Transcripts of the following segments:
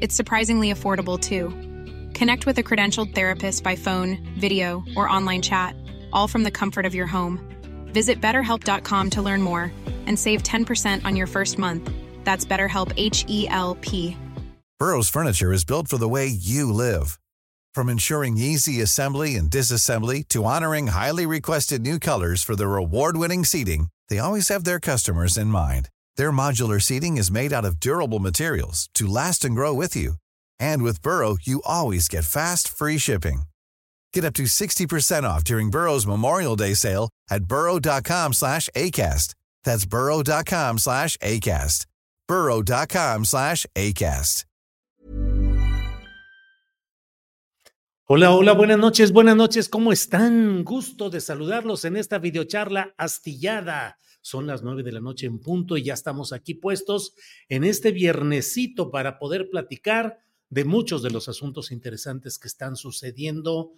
It's surprisingly affordable too. Connect with a credentialed therapist by phone, video, or online chat, all from the comfort of your home. Visit betterhelp.com to learn more and save 10% on your first month. That's BetterHelp H E L P. Burrow's furniture is built for the way you live. From ensuring easy assembly and disassembly to honoring highly requested new colors for their award winning seating, they always have their customers in mind. Their modular seating is made out of durable materials to last and grow with you. And with Burrow, you always get fast, free shipping. Get up to 60% off during Burrow's Memorial Day sale at burrow.com slash ACAST. That's burrow.com slash ACAST. burrow.com slash ACAST. Hola, hola, buenas noches, buenas noches, ¿cómo están? Gusto de saludarlos en esta videocharla astillada. Son las nueve de la noche en punto y ya estamos aquí puestos en este viernesito para poder platicar de muchos de los asuntos interesantes que están sucediendo,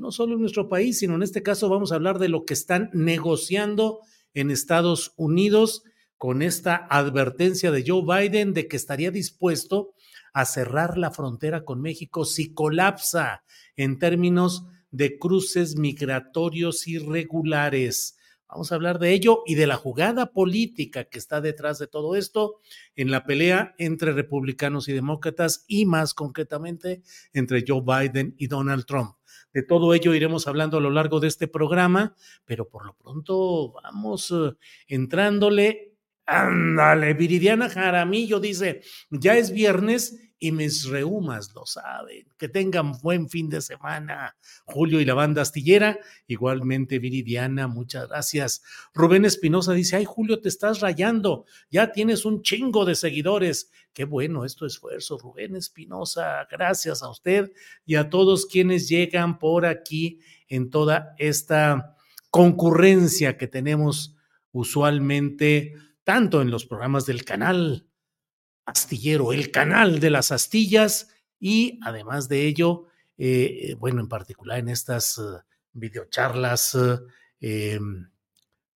no solo en nuestro país, sino en este caso vamos a hablar de lo que están negociando en Estados Unidos con esta advertencia de Joe Biden de que estaría dispuesto a cerrar la frontera con México si colapsa en términos de cruces migratorios irregulares. Vamos a hablar de ello y de la jugada política que está detrás de todo esto en la pelea entre republicanos y demócratas y más concretamente entre Joe Biden y Donald Trump. De todo ello iremos hablando a lo largo de este programa, pero por lo pronto vamos uh, entrándole. Ándale, Viridiana Jaramillo dice, ya es viernes y mis reumas lo saben. Que tengan buen fin de semana, Julio y la banda astillera. Igualmente, Viridiana, muchas gracias. Rubén Espinosa dice, ay, Julio, te estás rayando, ya tienes un chingo de seguidores. Qué bueno es tu esfuerzo, Rubén Espinosa. Gracias a usted y a todos quienes llegan por aquí en toda esta concurrencia que tenemos usualmente, tanto en los programas del canal Astillero, el canal de las astillas y además de ello, eh, bueno, en particular en estas uh, videocharlas eh,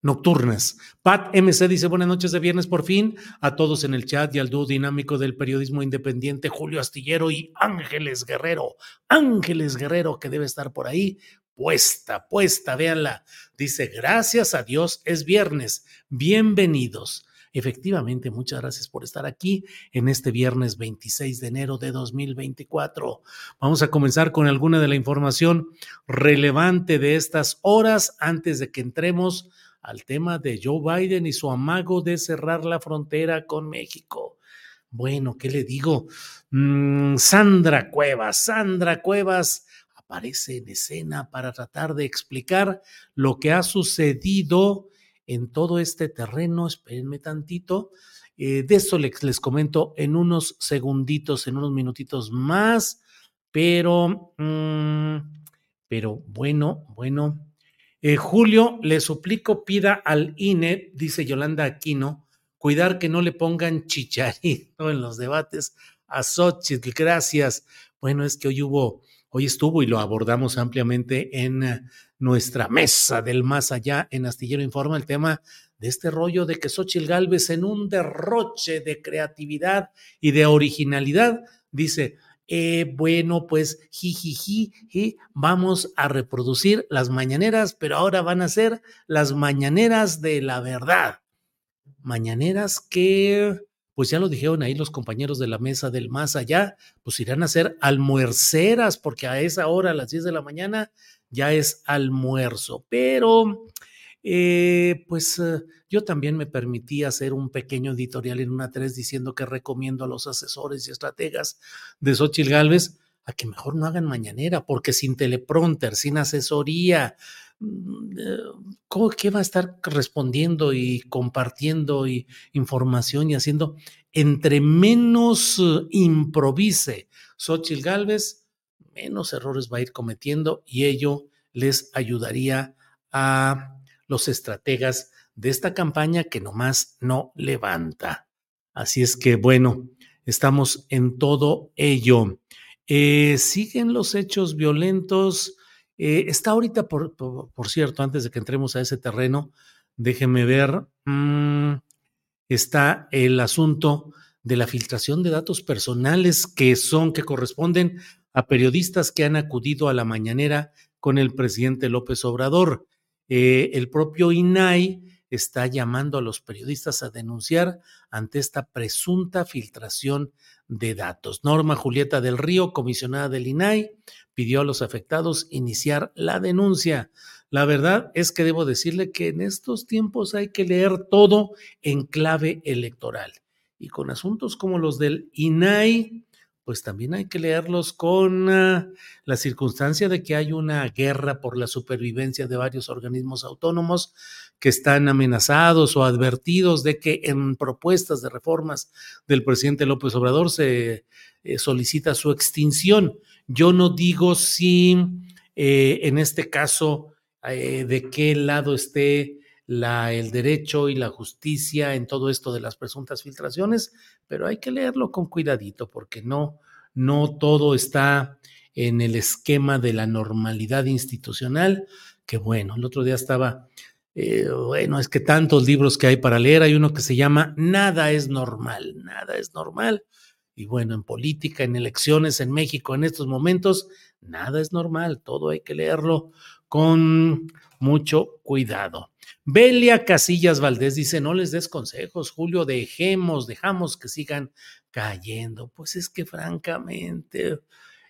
nocturnas. Pat MC dice buenas noches de viernes por fin a todos en el chat y al dúo dinámico del periodismo independiente Julio Astillero y Ángeles Guerrero. Ángeles Guerrero que debe estar por ahí. Puesta, puesta, véanla. Dice, gracias a Dios, es viernes. Bienvenidos. Efectivamente, muchas gracias por estar aquí en este viernes 26 de enero de 2024. Vamos a comenzar con alguna de la información relevante de estas horas antes de que entremos al tema de Joe Biden y su amago de cerrar la frontera con México. Bueno, ¿qué le digo? Mm, Sandra Cuevas, Sandra Cuevas aparece en escena para tratar de explicar lo que ha sucedido en todo este terreno. Espérenme tantito. Eh, de eso les, les, comento en unos segunditos, en unos minutitos más, pero, mmm, pero bueno, bueno. Eh, Julio, le suplico pida al INE, dice Yolanda Aquino, cuidar que no le pongan chicharito en los debates a Xochitl. Gracias. Bueno, es que hoy hubo, hoy estuvo y lo abordamos ampliamente en nuestra mesa del más allá en Astillero Informa el tema de este rollo de que Xochitl Galvez en un derroche de creatividad y de originalidad dice, eh, bueno, pues jijiji, y vamos a reproducir las mañaneras, pero ahora van a ser las mañaneras de la verdad. Mañaneras que, pues ya lo dijeron ahí los compañeros de la mesa del más allá, pues irán a ser almuerceras, porque a esa hora, a las 10 de la mañana, ya es almuerzo, pero eh, pues eh, yo también me permití hacer un pequeño editorial en una 3 diciendo que recomiendo a los asesores y estrategas de Xochitl Galvez a que mejor no hagan mañanera, porque sin teleprompter, sin asesoría, ¿cómo, ¿qué va a estar respondiendo y compartiendo y información y haciendo? Entre menos eh, improvise Xochitl Galvez, menos errores va a ir cometiendo y ello les ayudaría a los estrategas de esta campaña que nomás no levanta. Así es que, bueno, estamos en todo ello. Eh, siguen los hechos violentos. Eh, está ahorita, por, cierto, antes de que entremos a ese terreno, déjeme ver, mm, está el asunto de la filtración de datos personales que son, que corresponden a periodistas que han acudido a la mañanera con el presidente López Obrador. Eh, el propio INAI está llamando a los periodistas a denunciar ante esta presunta filtración de datos. Norma Julieta del Río, comisionada del INAI, pidió a los afectados iniciar la denuncia. La verdad es que debo decirle que en estos tiempos hay que leer todo en clave electoral. Y con asuntos como los del INAI, pues también hay que leerlos con uh, la circunstancia de que hay una guerra por la supervivencia de varios organismos autónomos que están amenazados o advertidos de que en propuestas de reformas del presidente López Obrador se eh, solicita su extinción. Yo no digo si eh, en este caso eh, de qué lado esté la, el derecho y la justicia en todo esto de las presuntas filtraciones, pero hay que leerlo con cuidadito porque no, no todo está en el esquema de la normalidad institucional, que bueno, el otro día estaba, eh, bueno, es que tantos libros que hay para leer, hay uno que se llama Nada es normal, nada es normal. Y bueno, en política, en elecciones en México, en estos momentos, nada es normal, todo hay que leerlo con mucho cuidado. Belia Casillas Valdés dice, no les des consejos, Julio, dejemos, dejamos que sigan cayendo. Pues es que francamente,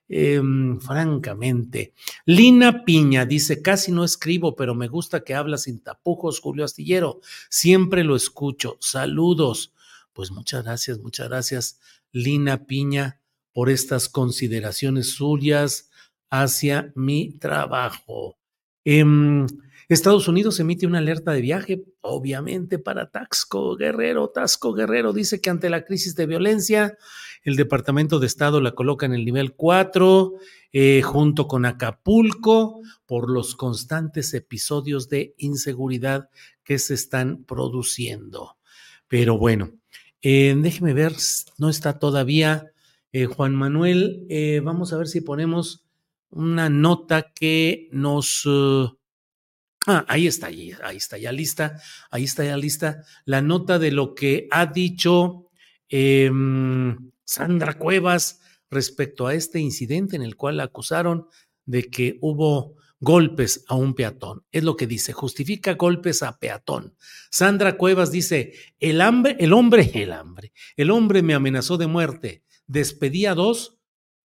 em, francamente. Lina Piña dice, casi no escribo, pero me gusta que habla sin tapujos, Julio Astillero. Siempre lo escucho. Saludos. Pues muchas gracias, muchas gracias, Lina Piña, por estas consideraciones suyas hacia mi trabajo. Em, Estados Unidos emite una alerta de viaje, obviamente para Taxco Guerrero. Taxco Guerrero dice que ante la crisis de violencia, el Departamento de Estado la coloca en el nivel 4, eh, junto con Acapulco, por los constantes episodios de inseguridad que se están produciendo. Pero bueno, eh, déjeme ver, no está todavía eh, Juan Manuel. vamos a ver si ponemos una nota que nos... Ah, ahí está, ahí, ahí, está ya lista, ahí está ya lista la nota de lo que ha dicho eh, Sandra Cuevas respecto a este incidente en el cual la acusaron de que hubo golpes a un peatón. Es lo que dice, justifica golpes a peatón. Sandra Cuevas dice, el hambre, el hombre, el hambre, el hombre me amenazó de muerte, despedí a dos,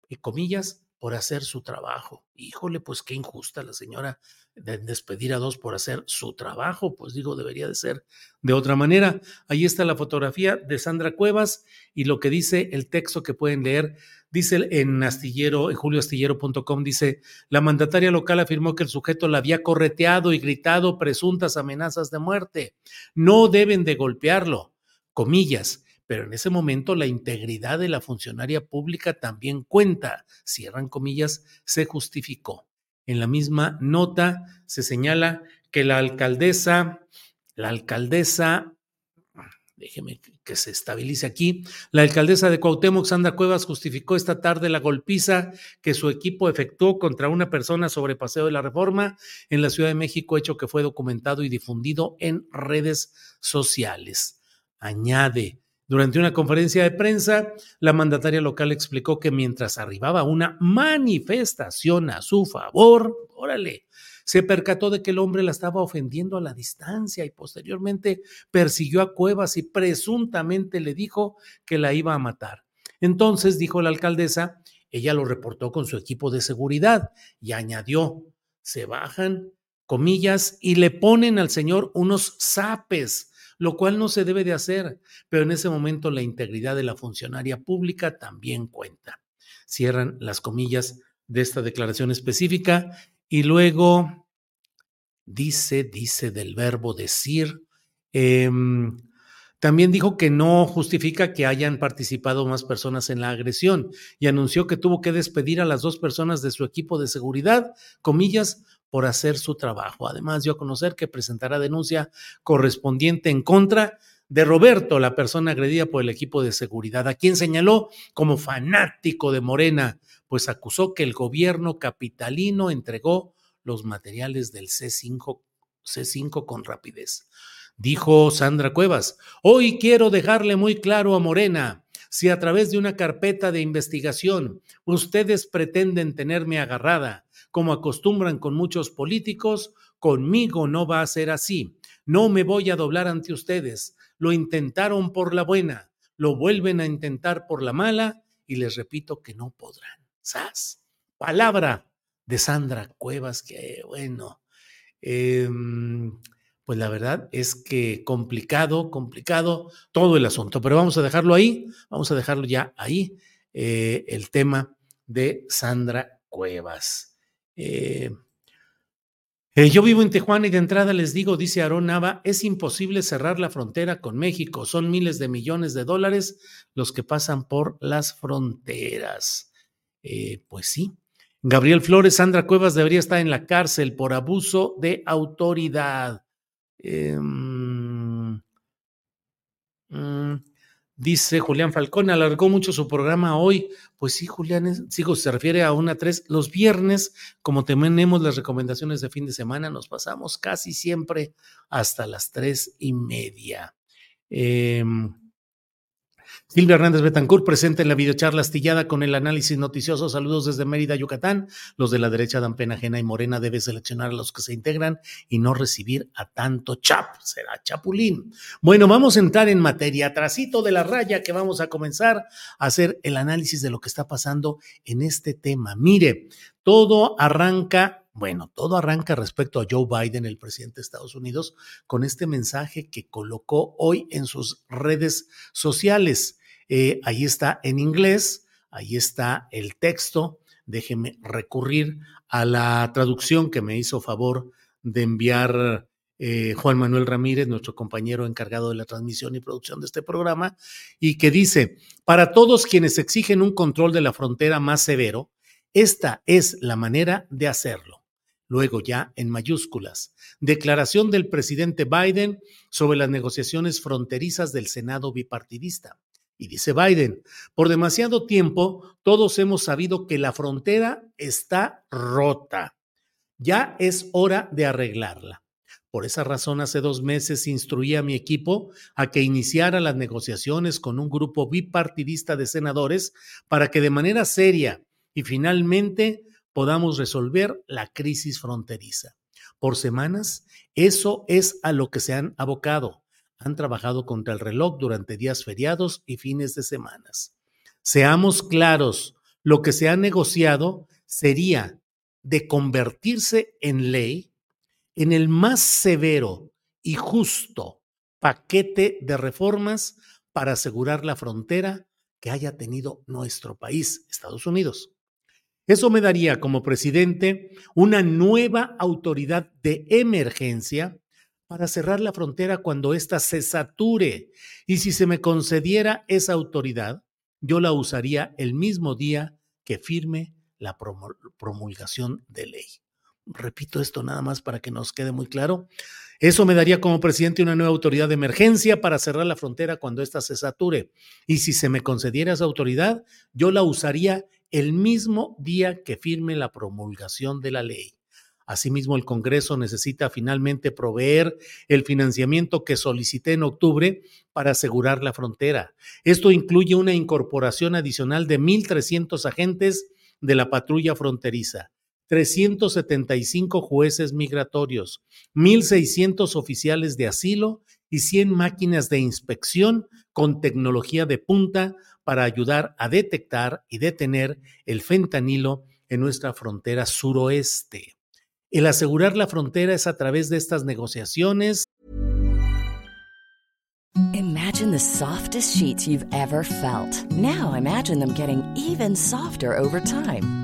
y comillas, por hacer su trabajo. Híjole, pues qué injusta la señora de despedir a dos por hacer su trabajo, pues digo, debería de ser de otra manera. Ahí está la fotografía de Sandra Cuevas y lo que dice el texto que pueden leer, dice en astillero, en julioastillero.com, dice, la mandataria local afirmó que el sujeto la había correteado y gritado presuntas amenazas de muerte. No deben de golpearlo, comillas pero en ese momento la integridad de la funcionaria pública también cuenta, cierran comillas, se justificó. En la misma nota se señala que la alcaldesa, la alcaldesa, déjeme que se estabilice aquí, la alcaldesa de Cuauhtémoc, Sandra Cuevas, justificó esta tarde la golpiza que su equipo efectuó contra una persona sobre Paseo de la Reforma en la Ciudad de México, hecho que fue documentado y difundido en redes sociales. Añade, durante una conferencia de prensa, la mandataria local explicó que mientras arribaba una manifestación a su favor, órale, se percató de que el hombre la estaba ofendiendo a la distancia y posteriormente persiguió a Cuevas y presuntamente le dijo que la iba a matar. Entonces, dijo la alcaldesa, ella lo reportó con su equipo de seguridad y añadió, se bajan, comillas, y le ponen al señor unos zapes lo cual no se debe de hacer, pero en ese momento la integridad de la funcionaria pública también cuenta. Cierran las comillas de esta declaración específica y luego dice, dice del verbo decir. Em, también dijo que no justifica que hayan participado más personas en la agresión y anunció que tuvo que despedir a las dos personas de su equipo de seguridad, comillas, por hacer su trabajo. Además dio a conocer que presentará denuncia correspondiente en contra de Roberto, la persona agredida por el equipo de seguridad, a quien señaló como fanático de Morena, pues acusó que el gobierno capitalino entregó los materiales del C5, C5 con rapidez. Dijo Sandra Cuevas, hoy quiero dejarle muy claro a Morena, si a través de una carpeta de investigación ustedes pretenden tenerme agarrada, como acostumbran con muchos políticos, conmigo no va a ser así. No me voy a doblar ante ustedes. Lo intentaron por la buena, lo vuelven a intentar por la mala y les repito que no podrán. ¡Sas! Palabra de Sandra Cuevas, que bueno, em, pues la verdad es que complicado, complicado todo el asunto, pero vamos a dejarlo ahí, vamos a dejarlo ya ahí, eh, el tema de Sandra Cuevas. Eh, eh, yo vivo en Tijuana y de entrada les digo, dice Aarón Nava, es imposible cerrar la frontera con México. Son miles de millones de dólares los que pasan por las fronteras. Eh, pues sí. Gabriel Flores, Sandra Cuevas debería estar en la cárcel por abuso de autoridad. Em, mm, Dice Julián Falcón, alargó mucho su programa hoy. Pues sí, Julián, sigo, se refiere a una tres. Los viernes, como tenemos las recomendaciones de fin de semana, nos pasamos casi siempre hasta las tres y media. Eh, Silvia Hernández Betancourt presente en la videocharla astillada con el análisis noticioso. Saludos desde Mérida, Yucatán. Los de la derecha dan pena ajena y Morena debe seleccionar a los que se integran y no recibir a tanto chap. Será chapulín. Bueno, vamos a entrar en materia. Trasito de la raya que vamos a comenzar a hacer el análisis de lo que está pasando en este tema. Mire, todo arranca bueno, todo arranca respecto a Joe Biden, el presidente de Estados Unidos, con este mensaje que colocó hoy en sus redes sociales. Eh, ahí está en inglés, ahí está el texto. Déjeme recurrir a la traducción que me hizo favor de enviar eh, Juan Manuel Ramírez, nuestro compañero encargado de la transmisión y producción de este programa, y que dice, para todos quienes exigen un control de la frontera más severo, esta es la manera de hacerlo. Luego ya en mayúsculas, declaración del presidente Biden sobre las negociaciones fronterizas del Senado bipartidista. Y dice Biden, por demasiado tiempo todos hemos sabido que la frontera está rota. Ya es hora de arreglarla. Por esa razón, hace dos meses instruí a mi equipo a que iniciara las negociaciones con un grupo bipartidista de senadores para que de manera seria y finalmente podamos resolver la crisis fronteriza. Por semanas, eso es a lo que se han abocado han trabajado contra el reloj durante días feriados y fines de semanas. Seamos claros, lo que se ha negociado sería de convertirse en ley en el más severo y justo paquete de reformas para asegurar la frontera que haya tenido nuestro país, Estados Unidos. Eso me daría como presidente una nueva autoridad de emergencia para cerrar la frontera cuando ésta se sature. Y si se me concediera esa autoridad, yo la usaría el mismo día que firme la promulgación de ley. Repito esto nada más para que nos quede muy claro. Eso me daría como presidente una nueva autoridad de emergencia para cerrar la frontera cuando ésta se sature. Y si se me concediera esa autoridad, yo la usaría el mismo día que firme la promulgación de la ley. Asimismo, el Congreso necesita finalmente proveer el financiamiento que solicité en octubre para asegurar la frontera. Esto incluye una incorporación adicional de 1.300 agentes de la patrulla fronteriza, 375 jueces migratorios, 1.600 oficiales de asilo y 100 máquinas de inspección con tecnología de punta para ayudar a detectar y detener el fentanilo en nuestra frontera suroeste. El asegurar la frontera es a través de estas negociaciones. Imagine the softest sheets you've ever felt. Now imagine them getting even softer over time.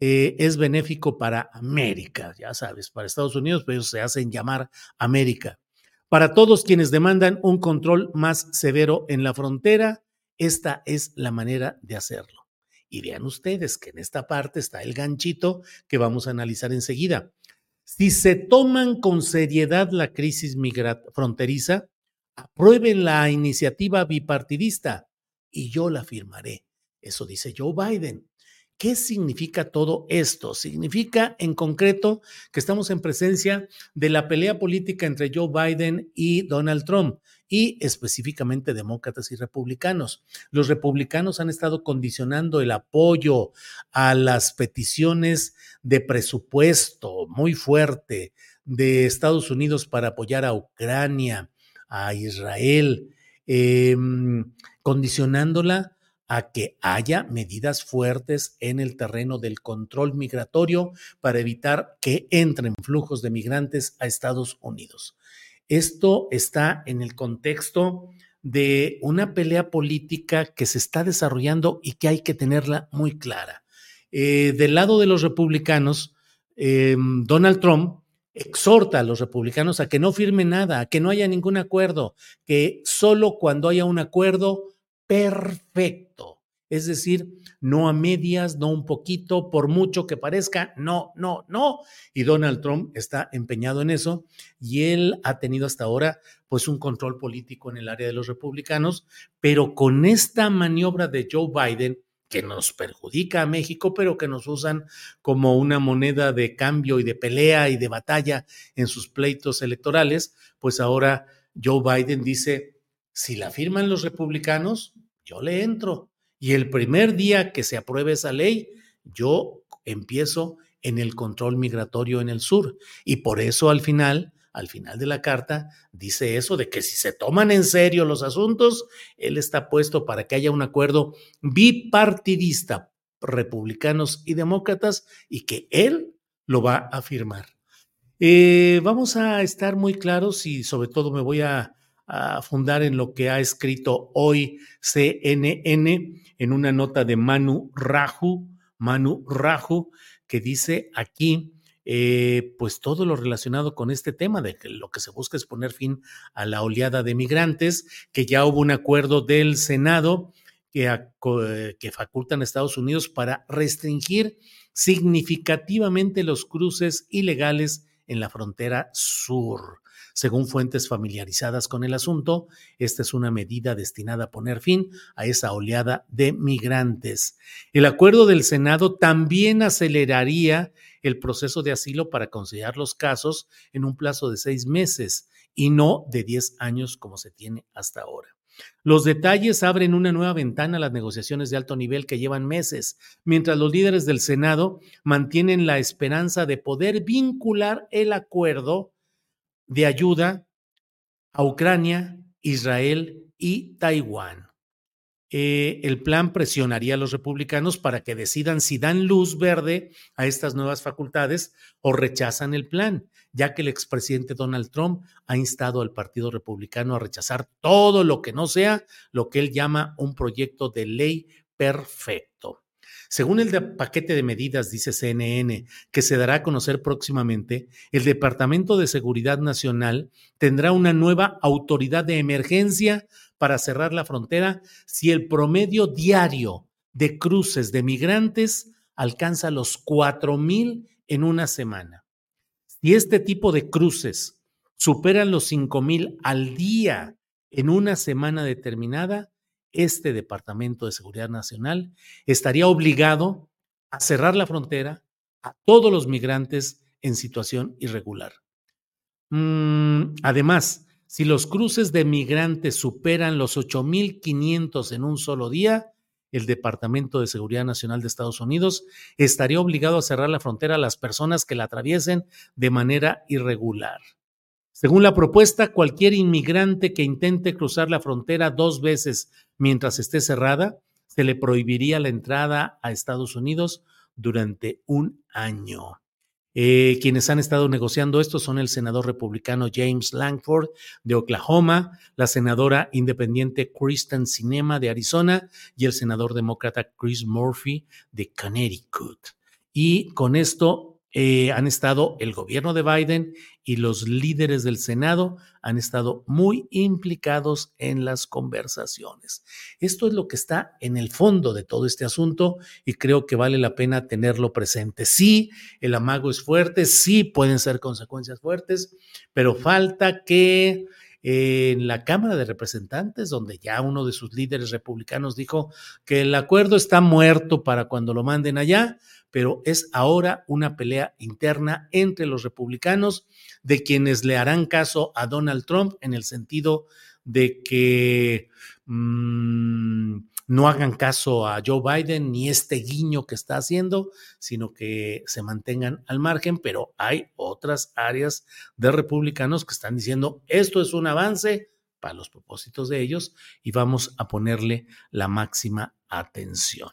Eh, es benéfico para América, ya sabes, para Estados Unidos, pero se hacen llamar América. Para todos quienes demandan un control más severo en la frontera, esta es la manera de hacerlo. Y vean ustedes que en esta parte está el ganchito que vamos a analizar enseguida. Si se toman con seriedad la crisis fronteriza, aprueben la iniciativa bipartidista y yo la firmaré. Eso dice Joe Biden. ¿Qué significa todo esto? Significa en concreto que estamos en presencia de la pelea política entre Joe Biden y Donald Trump y específicamente demócratas y republicanos. Los republicanos han estado condicionando el apoyo a las peticiones de presupuesto muy fuerte de Estados Unidos para apoyar a Ucrania, a Israel, eh, condicionándola a que haya medidas fuertes en el terreno del control migratorio para evitar que entren flujos de migrantes a Estados Unidos. Esto está en el contexto de una pelea política que se está desarrollando y que hay que tenerla muy clara. Eh, del lado de los republicanos, eh, Donald Trump exhorta a los republicanos a que no firmen nada, a que no haya ningún acuerdo, que solo cuando haya un acuerdo perfecto. Es decir, no a medias, no un poquito, por mucho que parezca, no, no, no. Y Donald Trump está empeñado en eso y él ha tenido hasta ahora pues un control político en el área de los republicanos, pero con esta maniobra de Joe Biden, que nos perjudica a México, pero que nos usan como una moneda de cambio y de pelea y de batalla en sus pleitos electorales, pues ahora Joe Biden dice, si la firman los republicanos, yo le entro. Y el primer día que se apruebe esa ley, yo empiezo en el control migratorio en el sur. Y por eso al final, al final de la carta, dice eso de que si se toman en serio los asuntos, él está puesto para que haya un acuerdo bipartidista, republicanos y demócratas, y que él lo va a firmar. Eh, vamos a estar muy claros y sobre todo me voy a a fundar en lo que ha escrito hoy CNN en una nota de Manu Raju, Manu Raju, que dice aquí, eh, pues todo lo relacionado con este tema de que lo que se busca es poner fin a la oleada de migrantes, que ya hubo un acuerdo del Senado que, que facultan a Estados Unidos para restringir significativamente los cruces ilegales en la frontera sur. Según fuentes familiarizadas con el asunto, esta es una medida destinada a poner fin a esa oleada de migrantes. El acuerdo del Senado también aceleraría el proceso de asilo para considerar los casos en un plazo de seis meses y no de diez años como se tiene hasta ahora. Los detalles abren una nueva ventana a las negociaciones de alto nivel que llevan meses, mientras los líderes del Senado mantienen la esperanza de poder vincular el acuerdo de ayuda a Ucrania, Israel y Taiwán. Eh, el plan presionaría a los republicanos para que decidan si dan luz verde a estas nuevas facultades o rechazan el plan, ya que el expresidente Donald Trump ha instado al Partido Republicano a rechazar todo lo que no sea lo que él llama un proyecto de ley perfecto. Según el paquete de medidas, dice CNN, que se dará a conocer próximamente, el Departamento de Seguridad Nacional tendrá una nueva autoridad de emergencia para cerrar la frontera si el promedio diario de cruces de migrantes alcanza los 4 mil en una semana. Si este tipo de cruces superan los 5 mil al día en una semana determinada, este Departamento de Seguridad Nacional estaría obligado a cerrar la frontera a todos los migrantes en situación irregular. Mm, además, si los cruces de migrantes superan los 8.500 en un solo día, el Departamento de Seguridad Nacional de Estados Unidos estaría obligado a cerrar la frontera a las personas que la atraviesen de manera irregular. Según la propuesta, cualquier inmigrante que intente cruzar la frontera dos veces mientras esté cerrada, se le prohibiría la entrada a Estados Unidos durante un año. Eh, quienes han estado negociando esto son el senador republicano James Langford de Oklahoma, la senadora independiente Kristen Sinema de Arizona y el senador demócrata Chris Murphy de Connecticut. Y con esto eh, han estado el gobierno de Biden y los líderes del Senado han estado muy implicados en las conversaciones. Esto es lo que está en el fondo de todo este asunto y creo que vale la pena tenerlo presente. Sí, el amago es fuerte, sí pueden ser consecuencias fuertes, pero falta que en la Cámara de Representantes, donde ya uno de sus líderes republicanos dijo que el acuerdo está muerto para cuando lo manden allá, pero es ahora una pelea interna entre los republicanos de quienes le harán caso a Donald Trump en el sentido de que mmm, no hagan caso a Joe Biden ni este guiño que está haciendo, sino que se mantengan al margen, pero hay otras áreas de republicanos que están diciendo esto es un avance para los propósitos de ellos y vamos a ponerle la máxima atención.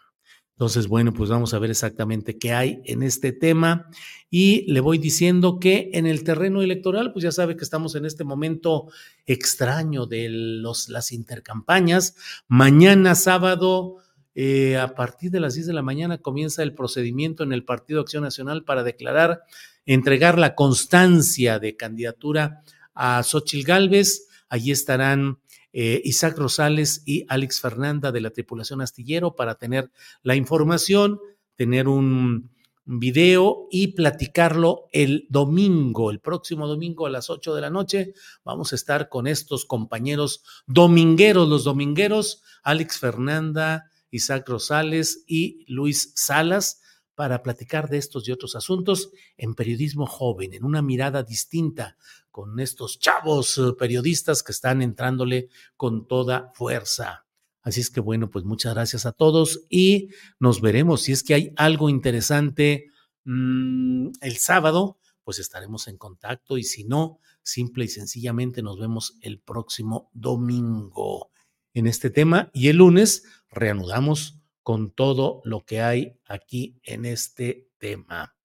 Entonces, bueno, pues vamos a ver exactamente qué hay en este tema y le voy diciendo que en el terreno electoral, pues ya sabe que estamos en este momento extraño de los, las intercampañas. Mañana sábado, eh, a partir de las 10 de la mañana, comienza el procedimiento en el Partido Acción Nacional para declarar, entregar la constancia de candidatura a Xochil Gálvez. Allí estarán eh, Isaac Rosales y Alex Fernanda de la tripulación astillero para tener la información, tener un video y platicarlo el domingo, el próximo domingo a las 8 de la noche. Vamos a estar con estos compañeros domingueros, los domingueros, Alex Fernanda, Isaac Rosales y Luis Salas para platicar de estos y otros asuntos en periodismo joven, en una mirada distinta, con estos chavos eh, periodistas que están entrándole con toda fuerza. Así es que bueno, pues muchas gracias a todos y nos veremos. Si es que hay algo interesante mmm, el sábado, pues estaremos en contacto y si no, simple y sencillamente nos vemos el próximo domingo en este tema y el lunes reanudamos con todo lo que hay aquí en este tema.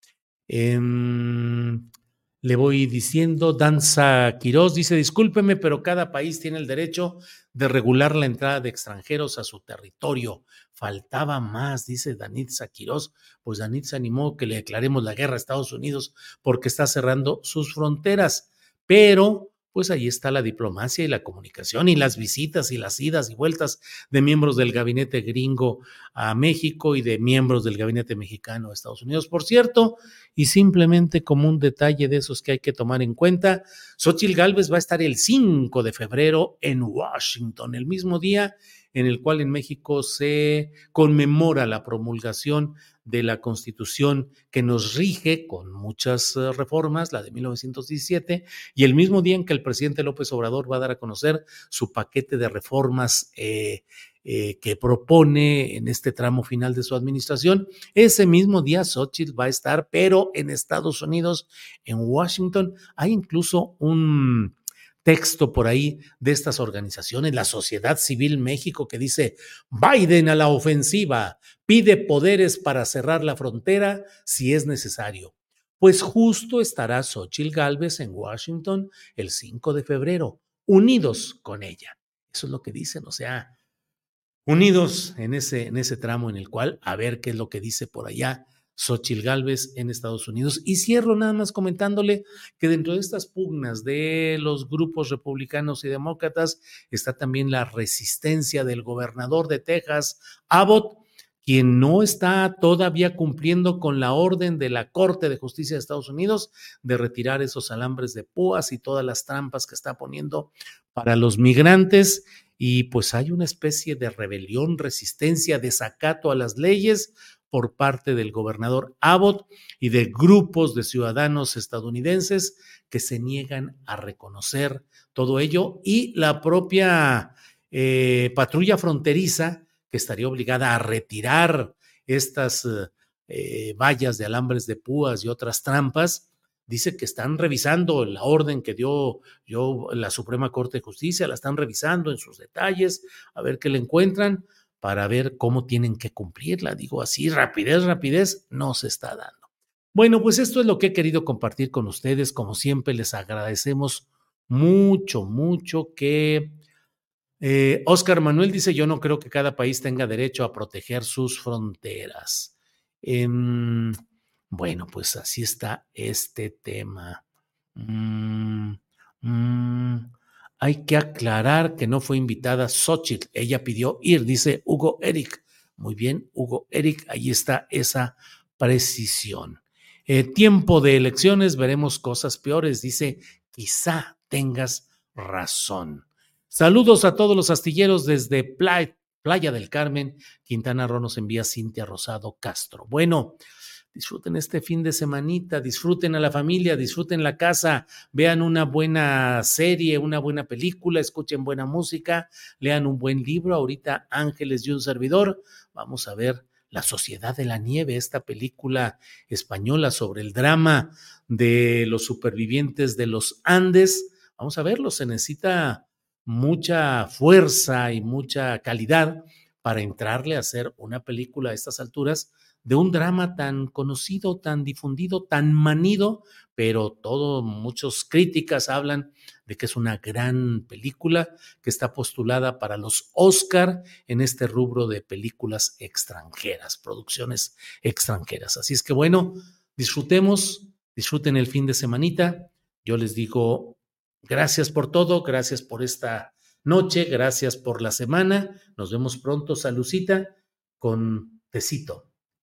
Eh, le voy diciendo, Danza Quirós dice, discúlpeme, pero cada país tiene el derecho de regular la entrada de extranjeros a su territorio. Faltaba más, dice Danitza Quirós. Pues Danitza animó que le declaremos la guerra a Estados Unidos porque está cerrando sus fronteras. Pero pues ahí está la diplomacia y la comunicación y las visitas y las idas y vueltas de miembros del gabinete gringo a México y de miembros del gabinete mexicano a Estados Unidos. Por cierto, y simplemente como un detalle de esos que hay que tomar en cuenta, Xochitl Gálvez va a estar el 5 de febrero en Washington, el mismo día en el cual en México se conmemora la promulgación de la Constitución que nos rige con muchas eh, reformas, la de 1917, y el mismo día en que el presidente López Obrador va a dar a conocer su paquete de reformas eh, eh, que propone en este tramo final de su administración, ese mismo día Xochitl va a estar, pero en Estados Unidos, en Washington, hay incluso un texto por ahí de estas organizaciones, la Sociedad Civil México, que dice, Biden a la ofensiva, pide poderes para cerrar la frontera si es necesario. Pues justo estará Xochitl Galvez en Washington el 5 de febrero, unidos con ella. Eso es lo que dicen, o sea, unidos en ese, en ese tramo en el cual, a ver qué es lo que dice por allá Xochil Gálvez en Estados Unidos. Y cierro nada más comentándole que dentro de estas pugnas de los grupos republicanos y demócratas está también la resistencia del gobernador de Texas, Abbott, quien no está todavía cumpliendo con la orden de la Corte de Justicia de Estados Unidos de retirar esos alambres de púas y todas las trampas que está poniendo para los migrantes. Y pues hay una especie de rebelión, resistencia, desacato a las leyes por parte del gobernador Abbott y de grupos de ciudadanos estadounidenses que se niegan a reconocer todo ello y la propia eh, patrulla fronteriza que estaría obligada a retirar estas eh, vallas de alambres de púas y otras trampas, dice que están revisando la orden que dio yo, la Suprema Corte de Justicia, la están revisando en sus detalles, a ver qué le encuentran para ver cómo tienen que cumplirla. Digo así, rapidez, rapidez, no se está dando. Bueno, pues esto es lo que he querido compartir con ustedes. Como siempre, les agradecemos mucho, mucho que eh, Oscar Manuel dice, yo no creo que cada país tenga derecho a proteger sus fronteras. Em, bueno, pues así está este tema. Mm, mm, hay que aclarar que no fue invitada Xochitl. Ella pidió ir, dice Hugo Eric. Muy bien, Hugo Eric, ahí está esa precisión. Eh, tiempo de elecciones, veremos cosas peores, dice, quizá tengas razón. Saludos a todos los astilleros desde Playa, del Carmen. Quintana Roo nos envía Cintia Rosado Castro. Bueno, disfruten este fin de semanita, disfruten a la familia, disfruten la casa, vean una buena serie, una buena película, escuchen buena música, lean un buen libro. Ahorita Ángeles y un servidor. Vamos a ver La Sociedad de la Nieve, esta película española sobre el drama de los supervivientes de los Andes. Vamos a verlo, se necesita mucha fuerza y mucha calidad para entrarle a hacer una película a estas alturas de un drama tan conocido, tan difundido, tan manido, pero todo, muchas críticas hablan de que es una gran película que está postulada para los Oscar en este rubro de películas extranjeras, producciones extranjeras. Así es que bueno, disfrutemos, disfruten el fin de semanita. Yo les digo Gracias por todo, gracias por esta noche, gracias por la semana. Nos vemos pronto, Salucita, con tecito.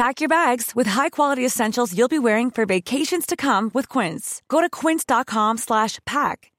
Pack your bags with high-quality essentials you'll be wearing for vacations to come with Quince. Go to quince.com/pack